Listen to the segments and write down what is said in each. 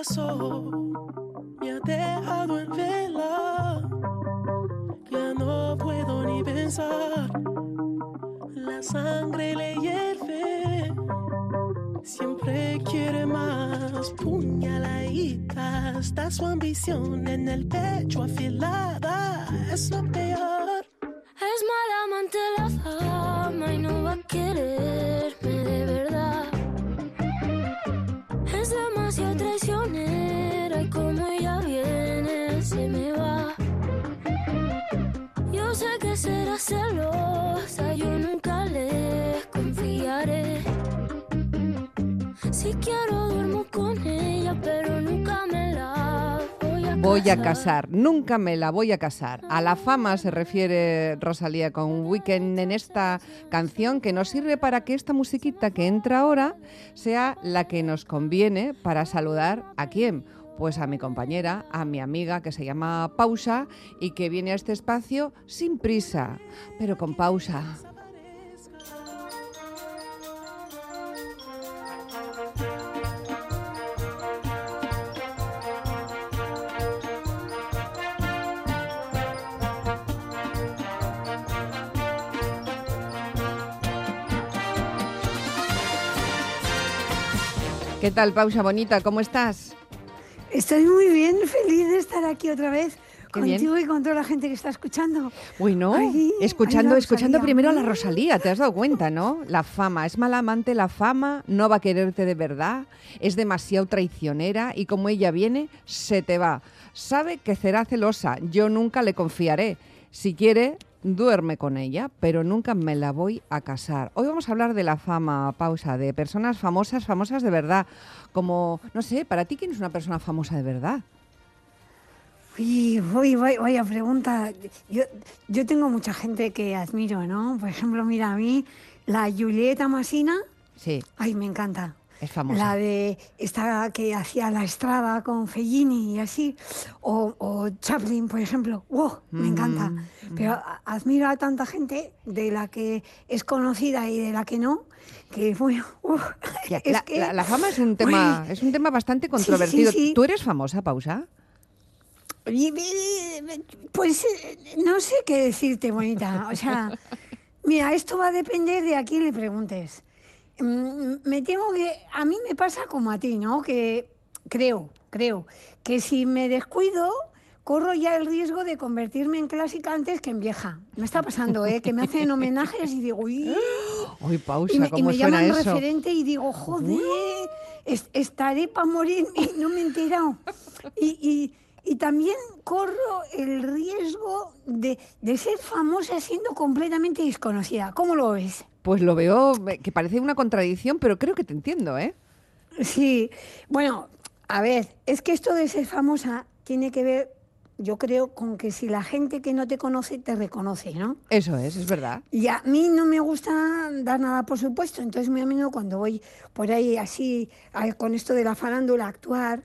Pasó me ha dejado en vela. Ya no puedo ni pensar. La sangre le hierve. Siempre quiere más. Puñaladita. Está su ambición en el pecho afilada. Es lo peor. Quiero duermo con ella, pero nunca me la voy a Voy a casar, nunca me la voy a casar. A la fama se refiere Rosalía con Weekend en esta canción que nos sirve para que esta musiquita que entra ahora sea la que nos conviene para saludar a quién. Pues a mi compañera, a mi amiga que se llama Pausa y que viene a este espacio sin prisa, pero con pausa. ¿Qué tal, Pausa Bonita? ¿Cómo estás? Estoy muy bien, feliz de estar aquí otra vez Qué bien. contigo y con toda la gente que está escuchando. Bueno, Ay, escuchando, ay, escuchando primero a la Rosalía, te has dado cuenta, ¿no? La fama, es mala amante la fama, no va a quererte de verdad, es demasiado traicionera y como ella viene, se te va. Sabe que será celosa, yo nunca le confiaré. Si quiere, duerme con ella, pero nunca me la voy a casar. Hoy vamos a hablar de la fama, pausa, de personas famosas, famosas de verdad. Como, no sé, para ti, ¿quién es una persona famosa de verdad? Uy, uy, vaya, pregunta. Yo, yo tengo mucha gente que admiro, ¿no? Por ejemplo, mira, a mí la Julieta Masina, Sí, ay, me encanta. Es famosa. La de esta que hacía la estrada con Fellini y así, o, o Chaplin, por ejemplo. ¡Wow! Me encanta. Mm, Pero a- admiro a tanta gente de la que es conocida y de la que no, que bueno, Ya, es la, que- la- la fama es un tema, Uy. es un tema bastante sí, controvertido. sí. ¿Tú eres famosa, Pausa? Pues eh, no sé qué decirte, bonita. O sea, mira, esto va a depender de a quién le preguntes. Mm, Me tengo que. A mí me pasa como a ti, ¿no? Que creo, creo, que si me descuido, corro ya el riesgo de convertirme en clásica antes que en vieja. Me está pasando, ¿eh? Que me hacen homenajes y digo, uy. Uy, Pausa, Y me, y ¿cómo me suena llaman eso? referente y digo, joder, es- estaré para morir y no me he enterado. Y, y- y también corro el riesgo de, de ser famosa siendo completamente desconocida. ¿Cómo lo ves? Pues lo veo que parece una contradicción, pero creo que te entiendo, ¿eh? Sí, bueno, a ver, es que esto de ser famosa tiene que ver, yo creo, con que si la gente que no te conoce te reconoce, ¿no? Eso es, es verdad. Y a mí no me gusta dar nada por supuesto, entonces muy a menudo cuando voy por ahí así con esto de la farándula actuar,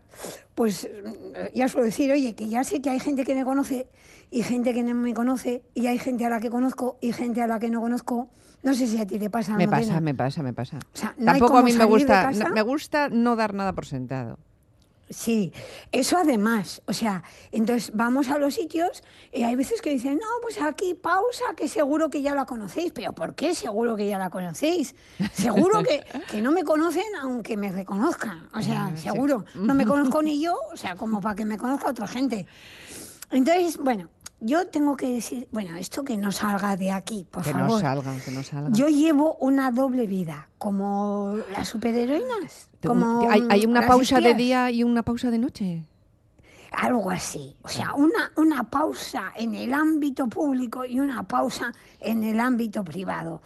pues mm, ya suelo decir, oye, que ya sé que hay gente que me conoce y gente que no me conoce y hay gente a la que conozco y gente a la que no conozco. No sé si a ti te pasa. Me pasa, me pasa, me pasa. O sea, no hay Tampoco a mí me gusta, no- me gusta no dar nada por sentado. Sí, eso además, o sea, entonces vamos a los sitios y hay veces que dicen, no, pues aquí pausa, que seguro que ya la conocéis, pero ¿por qué seguro que ya la conocéis? Seguro que, que no me conocen aunque me reconozcan, o sea, Ah, sí. seguro, no me conozco ni yo, o sea, como para que me conozca otra gente. Entonces, bueno, yo tengo que decir, bueno, esto que no salga de aquí, por Que favor. no salgan, que no salgan. Yo llevo una doble vida, como las superheroínas. Como ¿Hay, hay una pausa de día y una pausa de noche? Algo así. O sea, una, una pausa en el ámbito público y una pausa en el ámbito privado.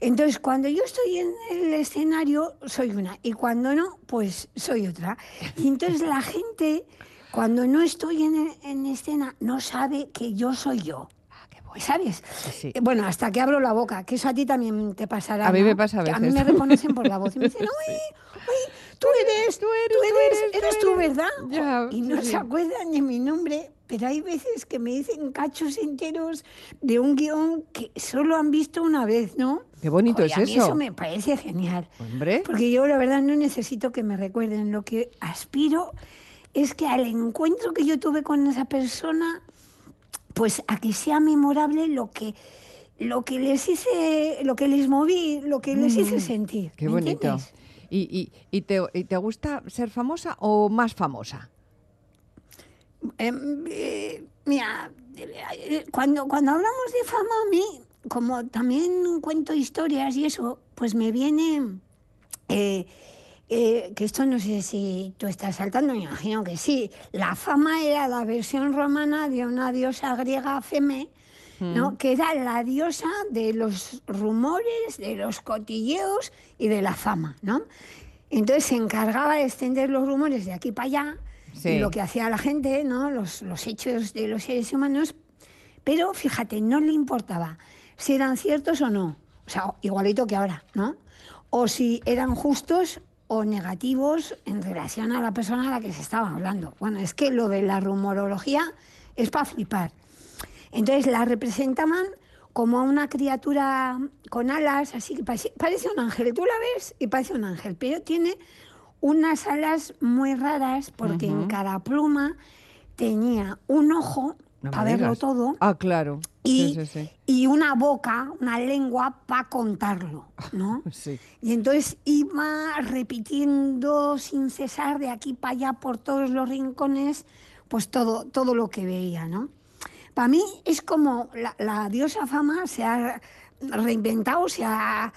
Entonces, cuando yo estoy en el escenario, soy una. Y cuando no, pues soy otra. Y entonces la gente, cuando no estoy en, en escena, no sabe que yo soy yo. Ah. ¿Sabes? Sí. Eh, Bueno, hasta que abro la boca, que eso a ti también te pasará. A mí me pasa a Que A mí veces. me reconocen por la voz y me dicen, uy, uy, tú eres, tú eres, tú eres, eres tú, ¿verdad? Ya, y no sí. se acuerdan de mi nombre, pero hay veces que me dicen cachos enteros de un guion que solo han visto una vez, ¿no? Qué bonito Oye, es a mí eso. eso me parece genial. Hombre. Porque yo la verdad no necesito que me recuerden. Lo que aspiro es que al encuentro que yo tuve con esa persona, pues a que sea memorable lo que lo que les hice, lo que les moví, lo que les hice sentir. Mm, Qué ¿me bonito. entiendes? ¿Y, y, y te, y te gusta ser famosa o más famosa? Em, eh, mira, eh, cuando, cuando hablamos de fama, a mí, como también cuento historias y eso, pues me viene eh, que esto no sé si tú estás saltando, me imagino que sí. La fama era la versión romana de una diosa griega Feme, ¿no? que era la diosa de los rumores, de los cotilleos y de la fama. ¿no? Entonces se encargaba de extender los rumores de aquí para allá Sí. y lo que hacía la gente, ¿no? los, los hechos de los seres humanos, pero fíjate, no le importaba si eran ciertos o no. O sea, igualito que ahora, ¿no? O si eran justos o negativos en relación a la persona a la que se estaba hablando. Bueno, es que lo de la rumorología es para flipar. Entonces la representaban como a una criatura con alas, así que parece, parece un ángel. Tú la ves y parece un ángel, pero tiene unas alas muy raras porque en cada pluma tenía un ojo No para verlo todo Ah, claro. y, Sí, sí, sí. y una boca, una lengua para contarlo, ¿no? Sí. Y entonces iba repitiendo sin cesar de aquí para allá por todos los rincones, pues todo, todo lo que veía, ¿no? Para mí es como la, la diosa fama se ha reinventado, se ha,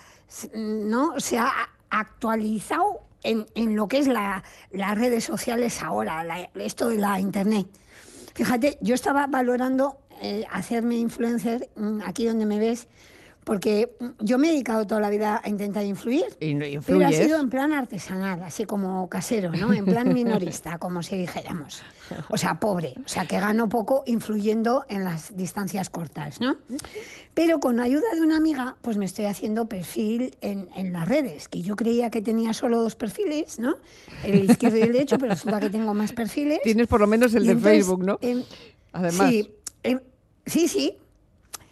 ¿no? se ha actualizado en, en lo que es la- las redes sociales ahora, la- esto de la internet. Fíjate, yo estaba valorando eh, hacerme influencer mm, aquí donde me ves, porque yo me he dedicado toda la vida a intentar influir. Y Pero ha sido en plan artesanal, así como casero, ¿no? En plan minorista, como si dijéramos. O sea, pobre, o sea, que gano poco influyendo en las distancias cortas, ¿no? Pero con ayuda de una amiga, pues me estoy haciendo perfil en, en las redes, que yo creía que tenía solo dos perfiles, ¿no? El izquierdo y el derecho, pero resulta que tengo más perfiles. Tienes por lo menos el Y de entonces, Facebook, ¿no? en- Además. Sí, en- sí, sí.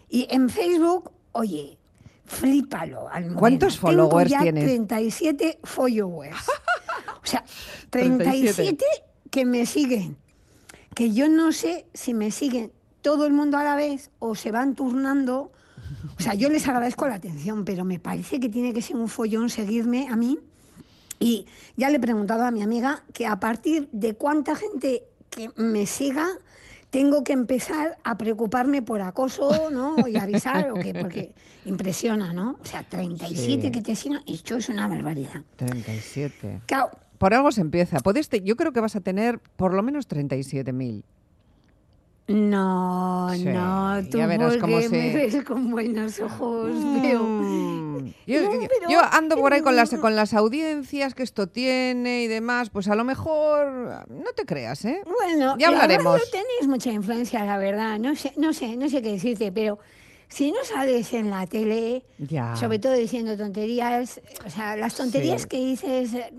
Y en Facebook, oye, flípalo. Almudena. ¿Cuántos Tengo followers ya tienes? 37 followers. o sea, 37 que me siguen. Que yo no sé si me siguen todo el mundo a la vez o se van turnando. O sea, yo les agradezco la atención, pero me parece que tiene que ser un follón seguirme a mí. Y ya le he preguntado a mi amiga que a partir de cuánta gente que me siga tengo que empezar a preocuparme por acoso, ¿no? Y avisar, o qué, porque impresiona, ¿no? O sea, 37 Sí. que te sigan, esto es una barbaridad. 37. Claro, Por algo se empieza. Te- yo creo que vas a tener por lo menos 37.000. no, Sí, no, tú ya verás cómo me ves con buenos ojos, veo. Mm. Yo, No, yo- pero- yo ando por ahí con las, con las audiencias que esto tiene y demás, pues a lo mejor no te creas, ¿eh? Bueno, Ya la hablaremos. radio tenéis mucha influencia, la verdad. No sé, no sé, no sé qué decirte, pero si no sales en la tele, Ya. sobre todo diciendo tonterías, o sea, las tonterías Sí. que dices eh,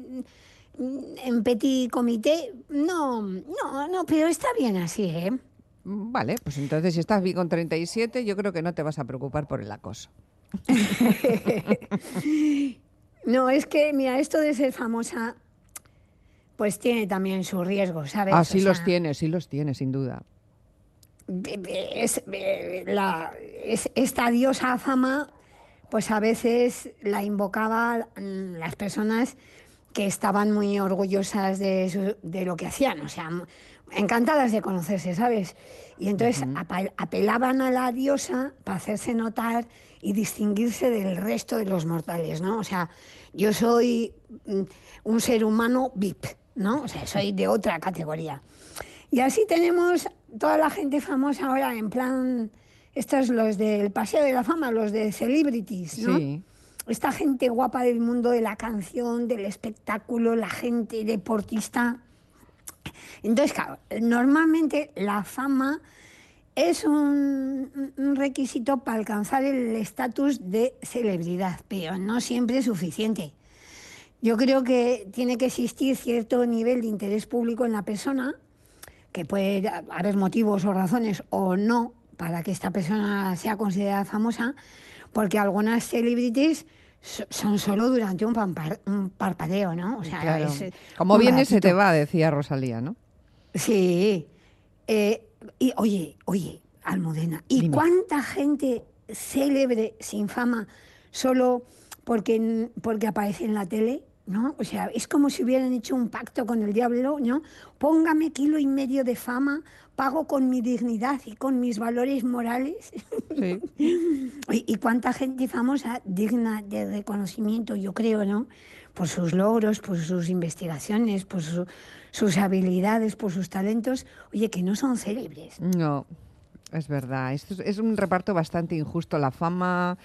mm, en petit comité, no, no, no, pero está bien así, ¿eh? Mm, Vale, pues entonces si estás bien con 37, yo creo que no te vas a preocupar por el acoso. No, es que, mira, esto de ser famosa, pues tiene también su riesgo, ¿sabes? Ah, sí O los sea, tiene, sí los tiene, sin duda. es, la- es- esta diosa fama, pues a veces la invocaba las personas que estaban muy orgullosas de, su- de lo que hacían, o sea, encantadas de conocerse, ¿sabes? Y entonces apelaban a la diosa para hacerse notar y distinguirse del resto de los mortales, ¿no? O sea, yo soy mm, un ser humano VIP, ¿no? O sea, soy de otra categoría. Y así tenemos toda la gente famosa ahora, en plan, estos los del Paseo de la Fama, los de celebrities, ¿no? Sí. Esta gente guapa del mundo de la canción, del espectáculo, la gente deportista. Entonces, claro, normalmente la fama es un, requisito para alcanzar el estatus de celebridad, pero no siempre es suficiente. Yo creo que tiene que existir cierto nivel de interés público en la persona, que puede haber motivos o razones o no para que esta persona sea considerada famosa, porque algunas celebrities so- son solo durante un, pampar- un parpadeo, ¿no? O sea, Claro. es, eh, Como viene se te va, decía Rosalía, ¿no? Sí. Eh, y oye, oye, Almudena, ¿y Dime. cuánta gente célebre sin fama solo porque, porque aparece en la tele? ¿No? O sea, es como si hubieran hecho un pacto con el diablo, ¿no? Póngame kilo y medio de fama, pago con mi dignidad y con mis valores morales. Sí. ¿Y cuánta gente famosa digna de reconocimiento, yo creo, ¿no? Por sus logros, por sus investigaciones, por su- sus habilidades, por sus talentos, oye, que no son célebres. No, es verdad. Esto es, es un reparto bastante injusto. La fama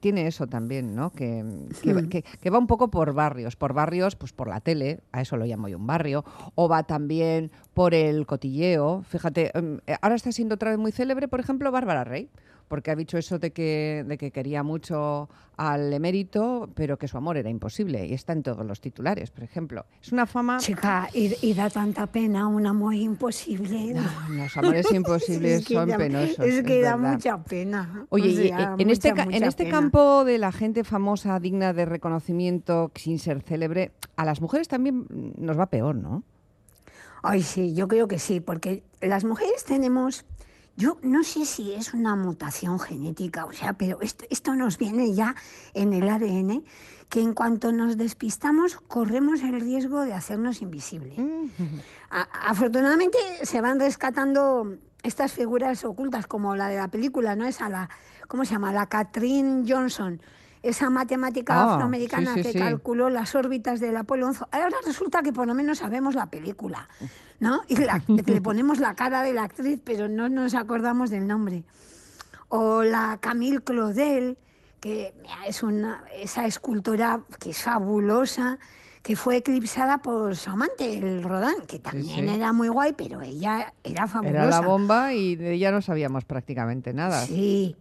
tiene eso también, ¿no? Que, que, Hmm. que- que va un poco por barrios. Por barrios, pues por la tele, a eso lo llamo yo un barrio. O va también por el cotilleo. Fíjate, em, eh, ahora está siendo otra vez muy célebre, por ejemplo, Bárbara Rey. Porque ha dicho eso de que, de que quería mucho al emérito, pero que su amor era imposible. Y está en todos los titulares, por ejemplo. Es una fama. Chica, y, y da tanta pena un amor imposible. No, los amores imposibles Es que son da- penosos. Es que da verdad. mucha pena. Oye, O y en, este, mucha, en este pena. campo de la gente famosa, digna de reconocimiento, sin ser célebre, a las mujeres también nos va peor, ¿no? Ay, sí, yo creo que sí, porque las mujeres tenemos, yo no sé si es una mutación genética, o sea, pero esto, esto nos viene ya en el ADN, que en cuanto nos despistamos corremos el riesgo de hacernos invisibles. A- afortunadamente se van rescatando estas figuras ocultas, como la de la película, ¿no? Esa, la, ¿cómo se llama? La Katrin Johnson, esa matemática Ah, afroamericana sí, sí, que sí. calculó las órbitas del Apolo 11. Ahora resulta que por lo menos sabemos la película, ¿no? Y la- le ponemos la cara de la actriz, pero no nos acordamos del nombre. O la Camille Claudel, que es una, esa escultora que es fabulosa, que fue eclipsada por su amante, el Rodin, que también sí. era muy guay, pero ella era fabulosa. Era la bomba y de ella no sabíamos prácticamente nada. Sí,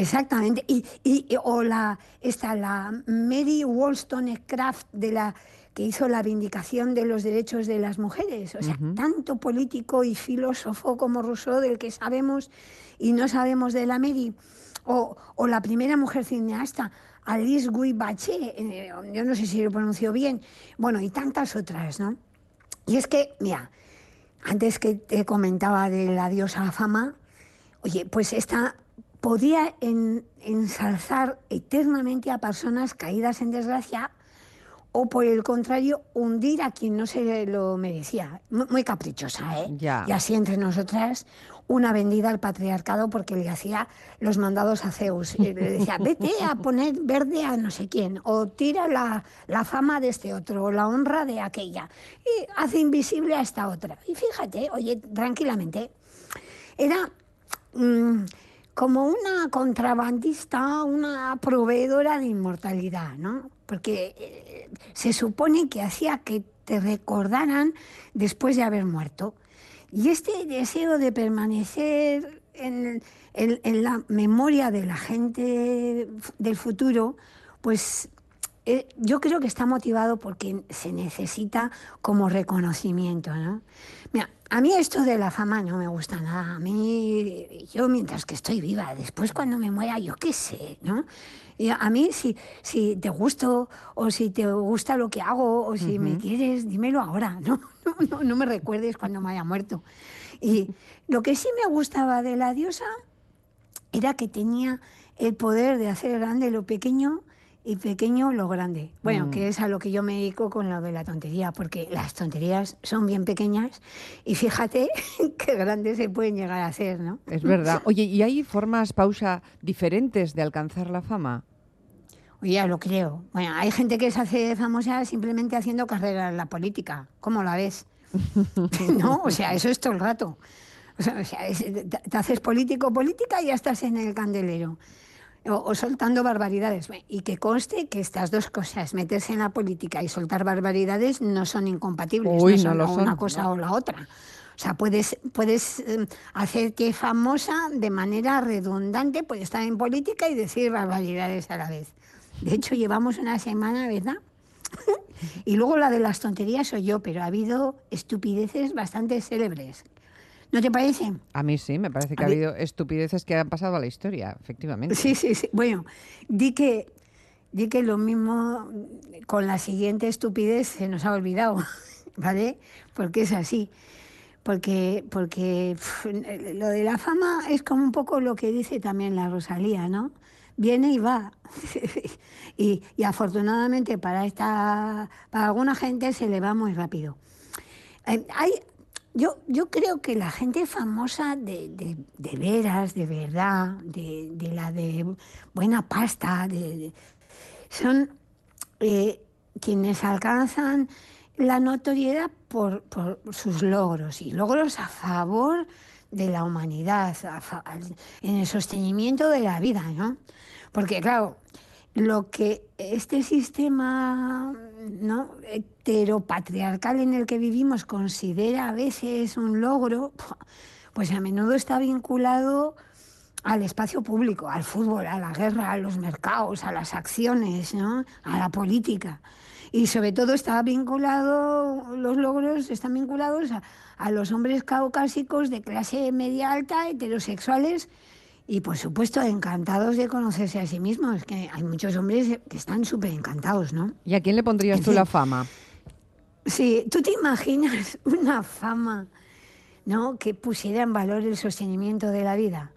exactamente. Y, y- y- o la, esta, la Mary Wollstonecraft de la que hizo la vindicación de los derechos de las mujeres. O sea, tanto político y filósofo como Rousseau del que sabemos y no sabemos de la Mary. O, o la primera mujer cineasta, Alice Guy Bachet, eh, yo no sé si lo pronuncio bien. Bueno, y tantas otras, ¿no? Y es que, mira, antes que te comentaba de la diosa fama, oye, pues esta podía en- ensalzar eternamente a personas caídas en desgracia o por el contrario hundir a quien no se lo merecía. Muy, muy caprichosa, ¿eh? Ya. Y así entre nosotras una vendida al patriarcado porque le hacía los mandados a Zeus. Le decía, vete a poner verde a no sé quién, o tira la, la fama de este otro, o la honra de aquella, y hace invisible a esta otra. Y fíjate, oye, tranquilamente, era mm, como una contrabandista, una proveedora de inmortalidad, ¿no? Porque eh, se supone que hacía que te recordaran después de haber muerto. Y este deseo de permanecer en, la memoria de la gente del futuro, pues eh, yo creo que está motivado porque se necesita como reconocimiento, ¿no? Mira, a mí esto de la fama no me gusta nada. A mí, yo mientras que estoy viva, después cuando me muera, yo qué sé, ¿no? Y a mí, si, si te gusto o si te gusta lo que hago o si me quieres, dímelo ahora, ¿no? No, no, no me recuerdes cuando me haya muerto. Y lo que sí me gustaba de la diosa era que tenía el poder de hacer grande lo pequeño y pequeño lo grande. Bueno, Mm. que es a lo que yo me dedico con lo de la tontería, porque las tonterías son bien pequeñas y fíjate qué grandes se pueden llegar a hacer, ¿no? Es verdad. Oye, ¿y hay formas, Pausa, diferentes de alcanzar la fama? Oye, ya lo creo. Bueno, hay gente que se hace famosa simplemente haciendo carrera en la política. ¿Cómo la ves? no, o sea, eso es todo el rato. O sea, o sea, es- te, haces político política y ya estás en el candelero. O, o soltando barbaridades. Y que conste que estas dos cosas, meterse en la política y soltar barbaridades, no son incompatibles. Uy, no son una cosa o la otra. O sea, puedes, puedes eh, hacerte famosa de manera redundante, puedes estar en política y decir barbaridades a la vez. De hecho, llevamos una semana, ¿verdad? y luego la de las tonterías soy yo, pero ha habido estupideces bastante célebres. ¿No te parece? A mí sí, me parece que A ha habido estupideces que han pasado a la historia, efectivamente. Sí, sí, sí. Bueno, di que, di que lo mismo con la siguiente estupidez se nos ha olvidado, ¿vale? Porque es así. Porque, porque lo de la fama es como un poco lo que dice también la Rosalía, ¿no? Viene y va. y, y afortunadamente para esta, para alguna gente se le va muy rápido. Eh, Hay, yo, yo creo que la gente famosa de, de, de veras, de verdad, de, de la de buena pasta, son eh, quienes alcanzan la notoriedad por, por sus logros y logros a favor de la humanidad, a al- en el sostenimiento de la vida, ¿no? Porque claro, lo que este sistema ¿no? heteropatriarcal en el que vivimos considera a veces un logro, pues a menudo está vinculado al espacio público, al fútbol, a la guerra, a los mercados, a las acciones, ¿no? a la política. Y sobre todo está vinculado, los logros están vinculados a, a los hombres caucásicos de clase media alta, heterosexuales, y por supuesto encantados de conocerse a sí mismos, que hay muchos hombres que están súper encantados, ¿no? ¿Y a quién le pondrías En tú fin. la fama? Sí, tú te imaginas una fama, ¿no? Que pusiera en valor el sostenimiento de la vida,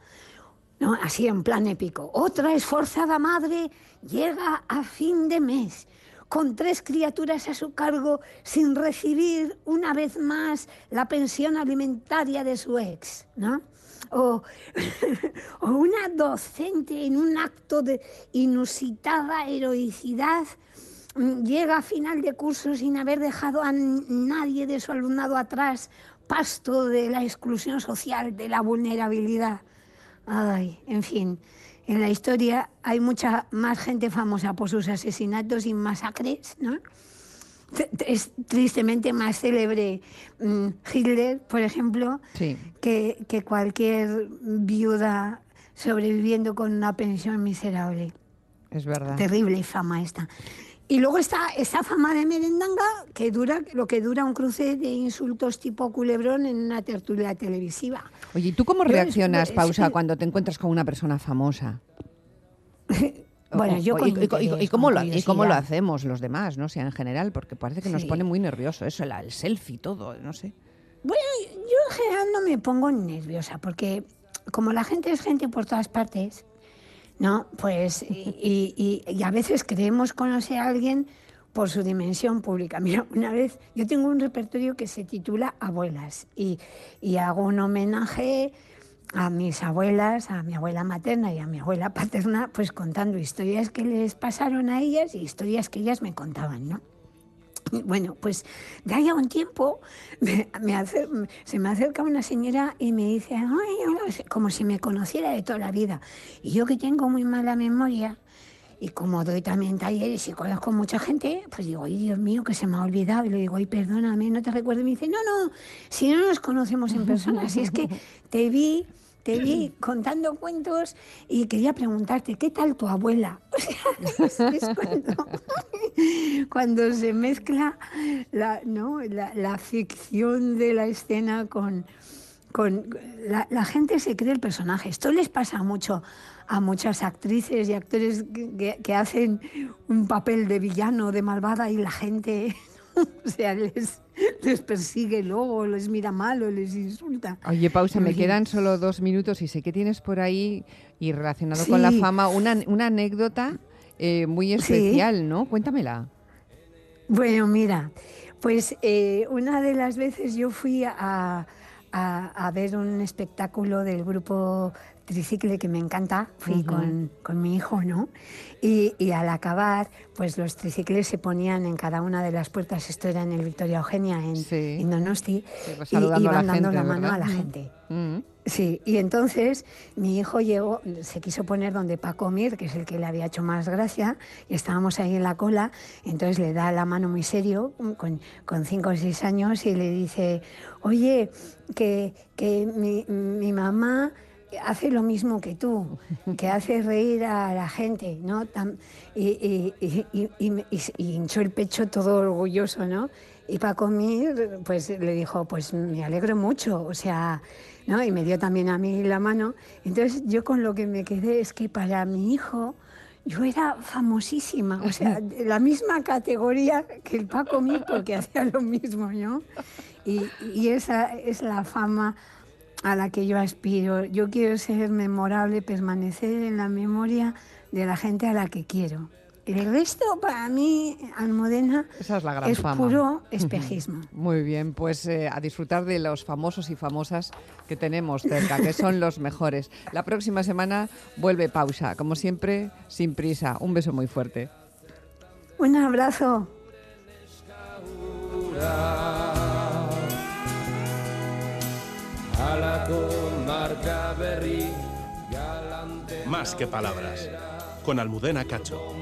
¿no? Así en plan épico. Otra esforzada madre llega a fin de mes con tres criaturas a su cargo sin recibir una vez más la pensión alimentaria de su ex, ¿no? O, o una docente en un acto de inusitada heroicidad mm, llega a final de curso sin haber dejado a nadie de su alumnado atrás, pasto de la exclusión social, de la vulnerabilidad. Ay, en fin, en la historia hay mucha más gente famosa por sus asesinatos y masacres, ¿no? Es tristemente más célebre mm, Hitler, por ejemplo, Sí. que, que cualquier viuda sobreviviendo con una pensión miserable. Es verdad. Terrible fama esta. Y luego está esta fama de merendanga que dura lo que dura un cruce de insultos tipo culebrón en una tertulia televisiva. Oye, ¿y tú cómo reaccionas, Pausa, que- cuando te encuentras con una persona famosa? Bueno, O- yo o- con y, y- y- y interés, cómo con lo, y cómo lo hacemos los demás, no sé, en general, porque parece que nos Sí. pone muy nervioso eso, el, el selfie, todo, no sé. Bueno, yo en general no me pongo nerviosa porque como la gente es gente por todas partes, ¿no? Pues y, y- y a veces creemos conocer a alguien por su dimensión pública. Mira, una vez yo tengo un repertorio que se titula Abuelas y, y hago un homenaje a mis abuelas, a mi abuela materna y a mi abuela paterna, pues contando historias que les pasaron a ellas y historias que ellas me contaban, ¿no? Bueno, pues de ahí un tiempo me, me se me acerca una señora y me dice, "Ay, hola", como si me conociera de toda la vida. Y yo que tengo muy mala memoria, y como doy también talleres y conozco mucha gente, pues digo, ay Dios mío, que se me ha olvidado. Y le digo, ay, perdóname, no te recuerdo. Y me dice, no, no, si no nos conocemos en persona, si es que te vi, te vi contando cuentos y quería preguntarte, ¿qué tal tu abuela? O sea, es, cuando, cuando se mezcla la, ¿no? la, la ficción de la escena con, con la, la gente se cree el personaje. Esto les pasa mucho a muchas actrices y actores que, que- que hacen un papel de villano, de malvada y la gente, o sea, les, les persigue luego, les mira mal o les insulta. Oye, pausa, me quedan solo dos minutos y sé que tienes por ahí, y relacionado con la fama, una, una anécdota eh, muy especial, ¿no? Cuéntamela. Bueno, mira, pues eh, una de las veces yo fui a, a- a ver un espectáculo del grupo Tricicle que me encanta, fui con, con mi hijo, ¿no? Y, y al acabar, pues los tricicles se ponían en cada una de las puertas, esto era en el Victoria Eugenia, en, Sí. en Donosti, Sí, pues y la iban dando gente, la mano ¿verdad? a la gente. Sí, y entonces mi hijo llegó, se quiso poner donde Paco Mir, que es el que le había hecho más gracia, y estábamos ahí en la cola, entonces le da la mano muy serio, con, con cinco o seis años, y le dice, oye, que, que mi, mi mamá hace lo mismo que tú, que hace reír a la gente, ¿no? Y, y- y- y hinchó el pecho todo orgulloso, ¿no? Y Paco Mir, pues le dijo, pues me alegro mucho, o sea, ¿no? Y me dio también a mí la mano. Entonces yo con lo que me quedé es que para mi hijo yo era famosísima, o sea, de la misma categoría que el Paco Mir porque hacía lo mismo, ¿no? Y, y esa es la fama a la que yo aspiro. Yo quiero ser memorable, permanecer en la memoria de la gente a la que quiero. El resto, para mí, Almudena, Esa es la gran es fama. puro espejismo. Muy bien, pues eh, a disfrutar de los famosos y famosas que tenemos cerca, que son los mejores. La próxima semana vuelve pausa, como siempre, sin prisa. Un beso muy fuerte. Un abrazo. Más que palabras. Con Almudena Cacho.